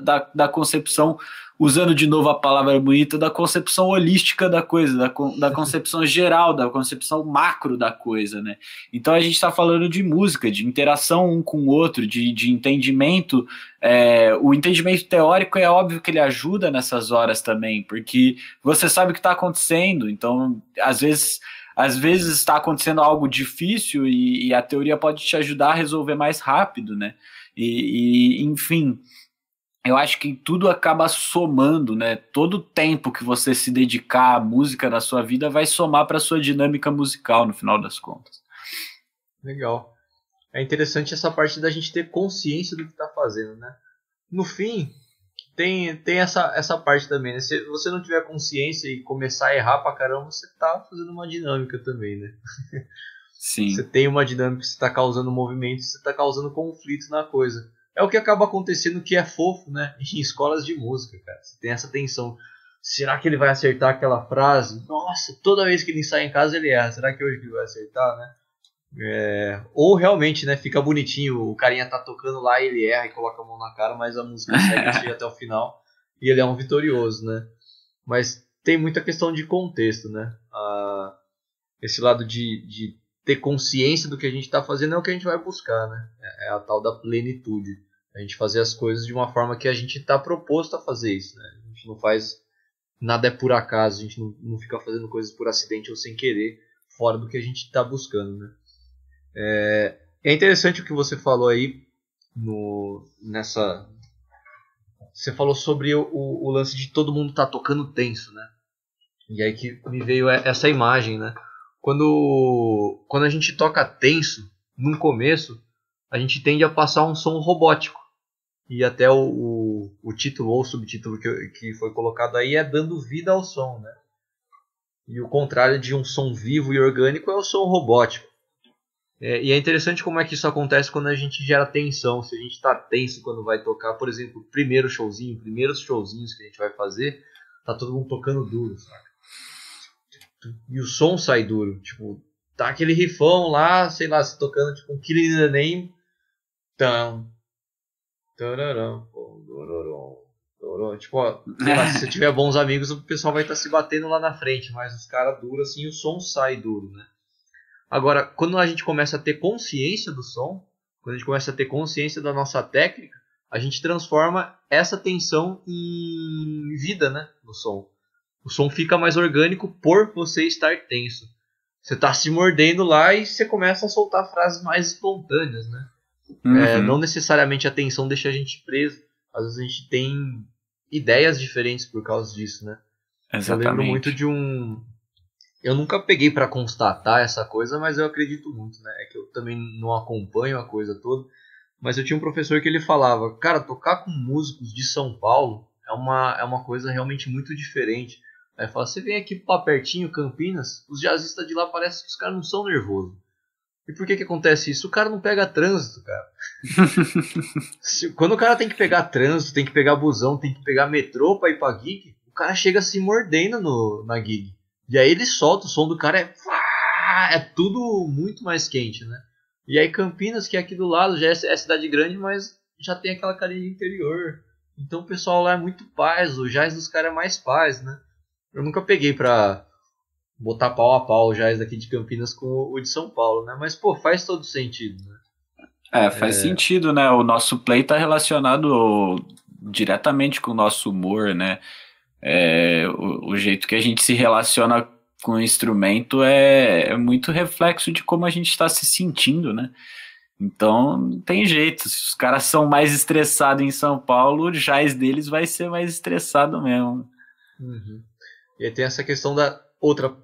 da, da, concepção, usando de novo a palavra bonita, da concepção holística da coisa, da, da concepção geral, da concepção macro da coisa, né? Então a gente está falando de música, de interação um com o outro, de, de entendimento. É, o entendimento teórico é óbvio que ele ajuda nessas horas também, porque você sabe o que está acontecendo, então às vezes às vezes está acontecendo algo difícil e, e, a teoria pode te ajudar a resolver mais rápido, né? E, e, enfim, eu acho que tudo acaba somando, né? Todo tempo que você se dedicar à música na sua vida vai somar para sua dinâmica musical no final das contas. Legal. É interessante essa parte da gente ter consciência do que está fazendo, né? No fim, tem, tem essa, essa parte também, né? Se você não tiver consciência e começar a errar pra caramba, você tá fazendo uma dinâmica também, né? Sim. Você tem uma dinâmica, você tá causando movimento, você tá causando conflito na coisa. É o que acaba acontecendo que é fofo, né? (laughs) Em escolas de música, cara. Você tem essa tensão. Será que ele vai acertar aquela frase? Nossa, toda vez que ele sai em casa ele erra. Será que hoje ele vai acertar, né? É, ou realmente, né, fica bonitinho, o carinha tá tocando lá e ele erra e coloca a mão na cara, mas a música segue (laughs) até o final e ele é um vitorioso, né? Mas tem muita questão de contexto, né? Ah, esse lado de, de ter consciência do que a gente está fazendo é o que a gente vai buscar, né? É, é a tal da plenitude. A gente fazer as coisas de uma forma que a gente está proposto a fazer isso, né? A gente não faz nada é por acaso, a gente não, não fica fazendo coisas por acidente ou sem querer, fora do que a gente está buscando, né? É, é interessante o que você falou aí no, nessa. Você falou sobre o, o lance de todo mundo tá tocando tenso, né? E aí que me veio essa imagem, né? Quando, quando a gente toca tenso, no começo, a gente tende a passar um som robótico. E até o, o, o título ou subtítulo que, que foi colocado aí é dando vida ao som, né? E o contrário de um som vivo e orgânico é o som robótico. É, e é interessante como é que isso acontece quando a gente gera tensão. Se a gente está tenso quando vai tocar, por exemplo, primeiro showzinho, primeiros showzinhos que a gente vai fazer, tá todo mundo tocando duro, saca? E o som sai duro. Tipo, tá aquele rifão lá, sei lá, se tocando tipo um Killing in the Name. Tam. Tararão. Tipo, ó, se você (laughs) tiver bons amigos, o pessoal vai estar tá se batendo lá na frente, mas os caras duros assim, o som sai duro, né? Agora, quando a gente começa a ter consciência do som, quando a gente começa a ter consciência da nossa técnica, a gente transforma essa tensão em vida, né, no som. O som fica mais orgânico por você estar tenso. Você está se mordendo lá e você começa a soltar frases mais espontâneas, né? É, uhum. É, não necessariamente a tensão deixa a gente preso. Às vezes a gente tem ideias diferentes por causa disso, né? Exatamente. Eu lembro muito de um eu nunca peguei para constatar essa coisa, mas eu acredito muito, né? É que eu também não acompanho a coisa toda. Mas eu tinha um professor que ele falava, cara, tocar com músicos de São Paulo é uma, é uma coisa realmente muito diferente. Aí fala, você vem aqui para pertinho, Campinas, os jazzistas de lá parecem que os caras não são nervosos. E por que que acontece isso? O cara não pega trânsito, cara. (laughs) Quando o cara tem que pegar trânsito, tem que pegar busão, tem que pegar metrô pra ir pra gig, o cara chega se mordendo no, na gig. E aí ele solta, o som do cara é. É tudo muito mais quente, né? E aí Campinas, que é aqui do lado, já é, é cidade grande, mas já tem aquela carinha de interior. Então o pessoal lá é muito paz, o jazz dos caras é mais paz, né? Eu nunca peguei pra botar pau a pau o jazz daqui de Campinas com o de São Paulo, né? Mas, pô, faz todo sentido, né? É, faz é... sentido, né? O nosso play tá relacionado diretamente com o nosso humor, né? É, o, o, jeito que a gente se relaciona com o instrumento é, é muito reflexo de como a gente está se sentindo, né? Então, não tem jeito. Se os caras são mais estressados em São Paulo, o jazz deles vai ser mais estressado mesmo. Uhum. E aí tem essa questão da outra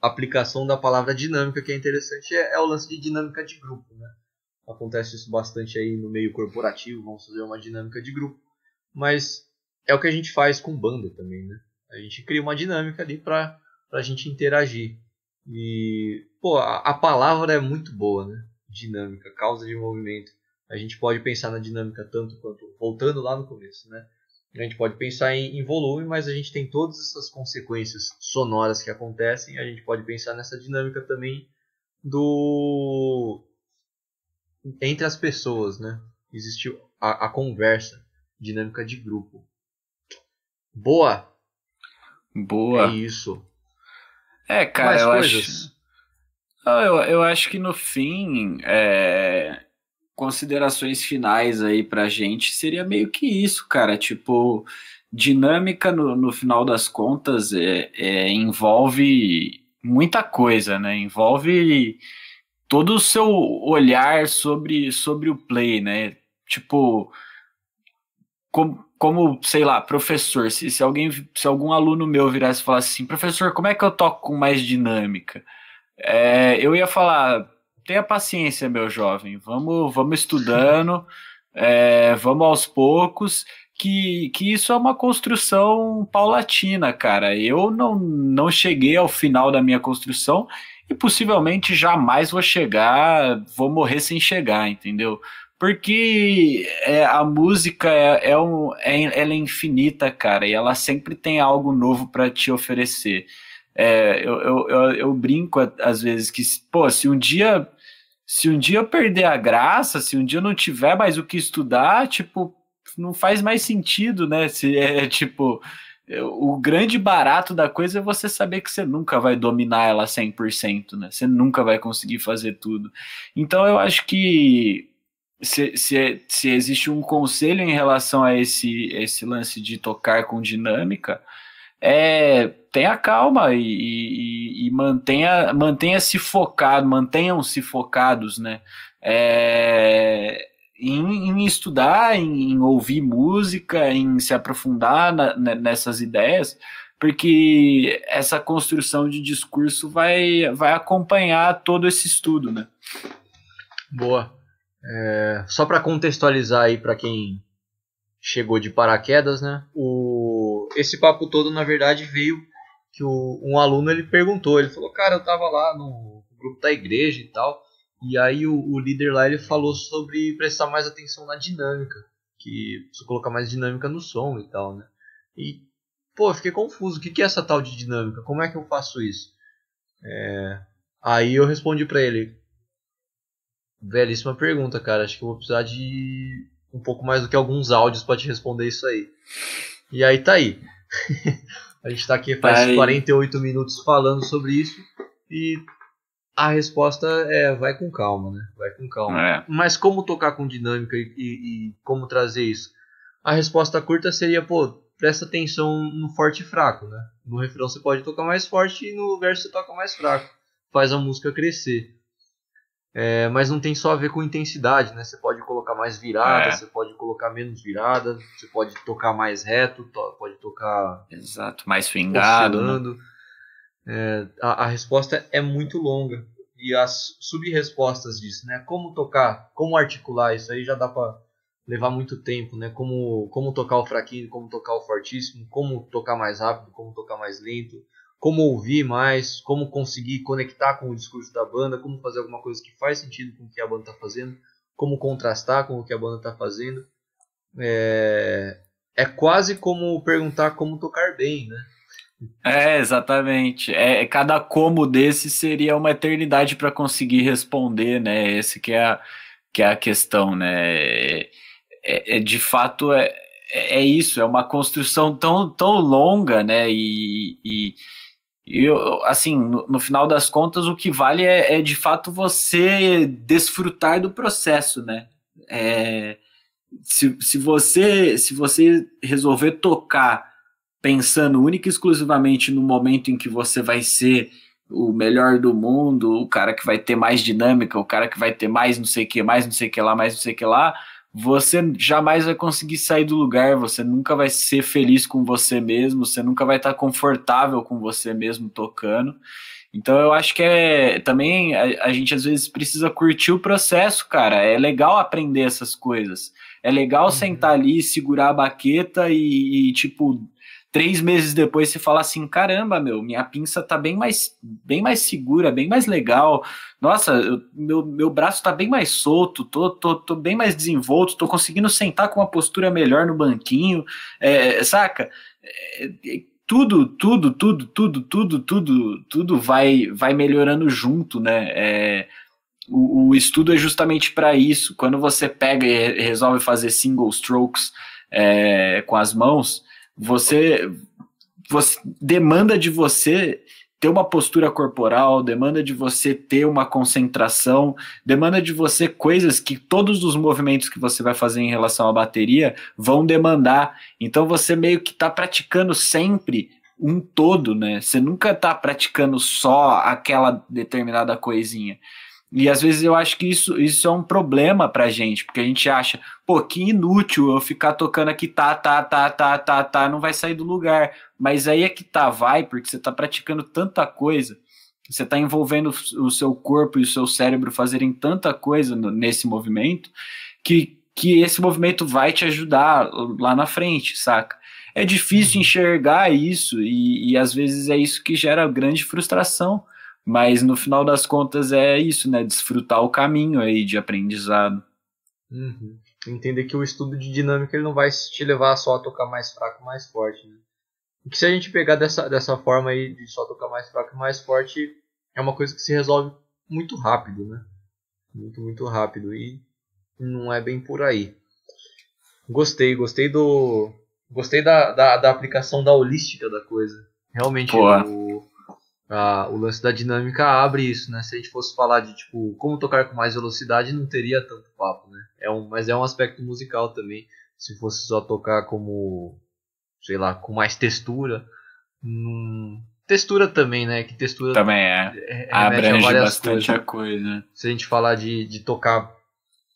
aplicação da palavra dinâmica que é interessante, é, é o lance de dinâmica de grupo, né? Acontece isso bastante aí no meio corporativo, vamos fazer uma dinâmica de grupo. Mas é o que a gente faz com banda também, né? A gente cria uma dinâmica ali para a gente interagir. E, pô, a, a, palavra é muito boa, né? Dinâmica, causa de movimento. A gente pode pensar na dinâmica tanto quanto, voltando lá no começo, né? A gente pode pensar em, em volume, mas a gente tem todas essas consequências sonoras que acontecem. A gente pode pensar nessa dinâmica também do entre as pessoas, né? Existe a, a conversa, dinâmica de grupo. Boa. Boa. É isso. É, cara, Mais eu coisas. acho. Eu, eu acho que no fim, é... considerações finais aí pra gente seria meio que isso, cara. Tipo, dinâmica no, no final das contas é, é, envolve muita coisa, né? Envolve todo o seu olhar sobre, sobre o play, né? Tipo, como, como sei lá, professor, se, se alguém, se algum aluno meu virasse e falasse assim, professor, como é que eu toco com mais dinâmica? É, eu ia falar, tenha paciência, meu jovem, vamos, vamos estudando, (laughs) é, vamos aos poucos, que, que isso é uma construção paulatina, cara. Eu não, não cheguei ao final da minha construção e possivelmente jamais vou chegar, vou morrer sem chegar, entendeu? Porque é, a música é, é, um, é, ela é infinita, cara, e ela sempre tem algo novo para te oferecer. É, eu, eu, eu, eu, brinco às vezes que, pô, se um dia se um dia eu perder a graça, se um dia eu não tiver mais o que estudar, tipo, não faz mais sentido, né? (laughs) Se é tipo, o grande barato da coisa é você saber que você nunca vai dominar ela 100%, né? Você nunca vai conseguir fazer tudo. Então eu acho que se, se, se existe um conselho em relação a esse, esse lance de tocar com dinâmica, é tenha calma e, e, e mantenha mantenha-se focado, mantenham-se focados, né? É, em, em estudar, em, em, ouvir música, em se aprofundar na, nessas ideias, porque essa construção de discurso vai, vai acompanhar todo esse estudo, né? Boa. É, só para contextualizar aí para quem chegou de paraquedas, né? O, esse papo todo na verdade veio que o, um aluno ele perguntou, ele falou, cara, eu tava lá no grupo da igreja e tal, e aí o, o, líder lá ele falou sobre prestar mais atenção na dinâmica, que precisa colocar mais dinâmica no som e tal, né? E pô, eu fiquei confuso. O que, é essa tal de dinâmica? Como é que eu faço isso? É... Aí eu respondi para ele, belíssima pergunta, cara. Acho que eu vou precisar de um pouco mais do que alguns áudios para te responder isso aí. E aí tá aí. (laughs) a gente tá aqui faz tá 48 minutos falando sobre isso e a resposta é vai com calma, né? Vai com calma. É. Mas como tocar com dinâmica e, e, e, como trazer isso? A resposta curta seria, pô, presta atenção no forte e fraco, né? No refrão você pode tocar mais forte e no verso você toca mais fraco. Faz a música crescer. É, mas não tem só a ver com intensidade, né? Você pode colocar mais virada, é. você pode colocar menos virada, você pode tocar mais reto, to pode tocar. Exato, mais swingado. Né? É, a, a, resposta é muito longa e as sub-respostas disso, né? Como tocar, como articular isso aí já dá para levar muito tempo, né? Como como tocar o fraquinho, como tocar o fortíssimo, como tocar mais rápido, como tocar mais lento, como ouvir mais, como conseguir conectar com o discurso da banda, como fazer alguma coisa que faz sentido com o que a banda está fazendo, como contrastar com o que a banda está fazendo. É, é quase como perguntar como tocar bem, né? É, exatamente. É, cada como desse seria uma eternidade para conseguir responder, né? Esse que é a, que é a questão, né? É, é de fato, é, é, é isso, é uma construção tão, tão longa, né? E, e, eu, assim, no, no, final das contas, o que vale é, é, de fato você desfrutar do processo, né? É, se, se, você, se você resolver tocar pensando única e exclusivamente no momento em que você vai ser o melhor do mundo, o cara que vai ter mais dinâmica, o cara que vai ter mais não sei o que, mais não sei o que lá, mais não sei o que lá, você jamais vai conseguir sair do lugar, você nunca vai ser feliz com você mesmo, você nunca vai estar confortável com você mesmo tocando. Então eu acho que é também a, a, gente às vezes precisa curtir o processo, cara. É legal aprender essas coisas. É legal uhum. sentar ali, segurar a baqueta e, e tipo três meses depois você fala assim, caramba, meu, minha pinça tá bem mais, bem mais segura, bem mais legal. Nossa, eu, meu, meu braço tá bem mais solto, tô, tô, tô bem mais desenvolto, tô conseguindo sentar com uma postura melhor no banquinho, é, saca? É, é, tudo, tudo, tudo, tudo, tudo, tudo, tudo vai, vai melhorando junto, né? É, o, o, estudo é justamente para isso. Quando você pega e resolve fazer single strokes é, com as mãos, você, você demanda de você ter uma postura corporal, demanda de você ter uma concentração, demanda de você coisas que todos os movimentos que você vai fazer em relação à bateria vão demandar. Então você meio que está praticando sempre um todo, né? Você nunca está praticando só aquela determinada coisinha. E às vezes eu acho que isso, isso é um problema pra gente, porque a gente acha, pô, que inútil eu ficar tocando aqui, tá, tá, tá, tá, tá, tá, não vai sair do lugar. Mas aí é que tá, vai, porque você tá praticando tanta coisa, você tá envolvendo o seu corpo e o seu cérebro fazerem tanta coisa no, nesse movimento, que, que esse movimento vai te ajudar lá na frente, saca? É difícil uhum. enxergar isso, e, e às vezes é isso que gera grande frustração mas no final das contas é isso, né? Desfrutar o caminho aí de aprendizado. Uhum. Entender que o estudo de dinâmica ele não vai te levar só a tocar mais fraco, mais forte. Né? E que se a gente pegar dessa, dessa forma aí de só tocar mais fraco e mais forte, é uma coisa que se resolve muito rápido, né? Muito, muito rápido. E não é bem por aí. Gostei, gostei do. Gostei da, da, da aplicação da holística da coisa. Realmente, o, a, o lance da dinâmica abre isso, né? Se a gente fosse falar de tipo como tocar com mais velocidade, não teria tanto papo, né? É um, mas é um aspecto musical também. Se fosse só tocar como, sei lá, com mais textura, hum, textura também, né? Que textura também é, é, abrange bastante coisas. a coisa. Se a gente falar de, de tocar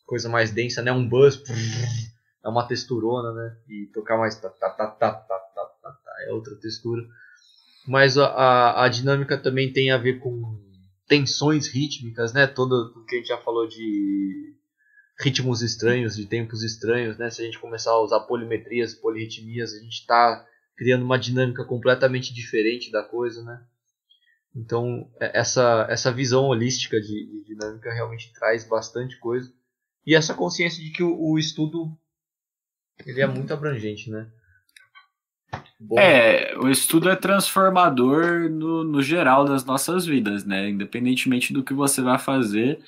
coisa mais densa, né? Um buzz, é uma texturona, né? E tocar mais tá, tá, tá, tá, tá, tá, tá é outra textura mas a, a, a, dinâmica também tem a ver com tensões rítmicas, né? Todo o que a gente já falou de ritmos estranhos, de tempos estranhos, né? Se a gente começar a usar polimetrias, polirritmias, a gente está criando uma dinâmica completamente diferente da coisa, né? Então é, essa essa visão holística de, de dinâmica realmente traz bastante coisa e essa consciência de que o, o estudo ele é muito abrangente, né? É, o estudo é transformador no, no geral das nossas vidas, né? Independentemente do que você vai fazer,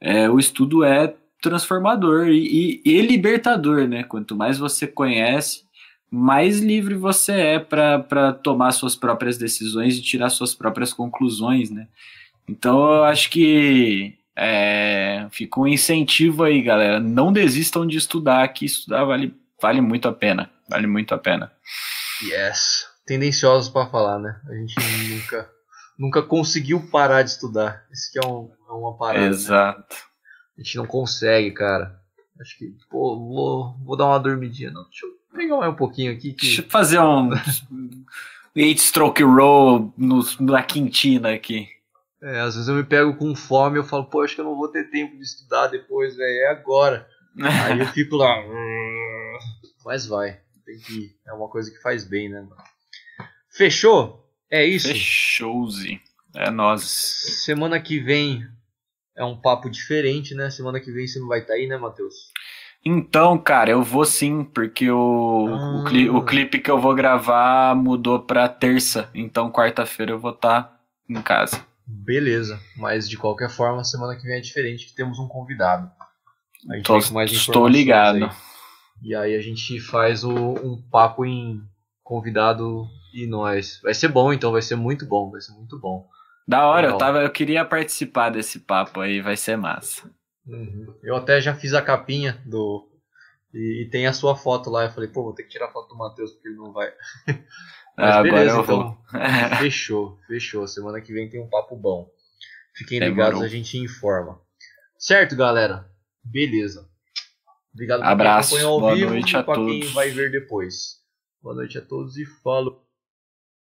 é, o estudo é transformador e, e, e libertador, né? Quanto mais você conhece, mais livre você é para tomar suas próprias decisões e tirar suas próprias conclusões, né? Então eu acho que é, fica um incentivo aí, galera. Não desistam de estudar, que estudar vale, vale muito a pena. Vale muito a pena. Yes. Tendenciosos para falar, né? A gente nunca, nunca conseguiu parar de estudar. Isso que é, um, é uma parada. Né? Exato. Né? A gente não consegue, cara. Acho que, pô, vou, vou dar uma dormidinha. Não, deixa eu pegar mais um pouquinho aqui. Que... Deixa eu fazer um eight stroke roll no, na quintina aqui. É, às vezes eu me pego com fome e eu falo, pô, acho que eu não vou ter tempo de estudar depois, velho. É agora. (laughs) Aí eu fico lá. Mas vai tem que. É uma coisa que faz bem, né, Fechou? É isso? Fechou-se. É nós. Semana que vem é um papo diferente, né? Semana que vem você não vai estar tá aí, né, Matheus? Então, cara, eu vou sim, porque o, ah. o, cli o, clipe que eu vou gravar mudou pra terça. Então, quarta-feira eu vou estar tá em casa. Beleza, mas de qualquer forma, semana que vem é diferente, que temos um convidado. Tô, estou ligado. Aí. E aí a gente faz o, um papo em convidado e nós. Vai ser bom, então, vai ser muito bom, vai ser muito bom. Da hora, eu, tava, eu queria participar desse papo aí, vai ser massa. Uhum. Eu até já fiz a capinha do. E, e, tem a sua foto lá. Eu falei, pô, vou ter que tirar a foto do Matheus porque ele não vai. (laughs) Mas ah, beleza, então. (laughs) fechou, fechou. Semana que vem tem um papo bom. Fiquem ligados, a gente informa. Certo, galera? Beleza. Obrigado por Abraço. quem acompanhou ao Boa vivo noite e para quem vai ver depois. Boa noite a todos e falou.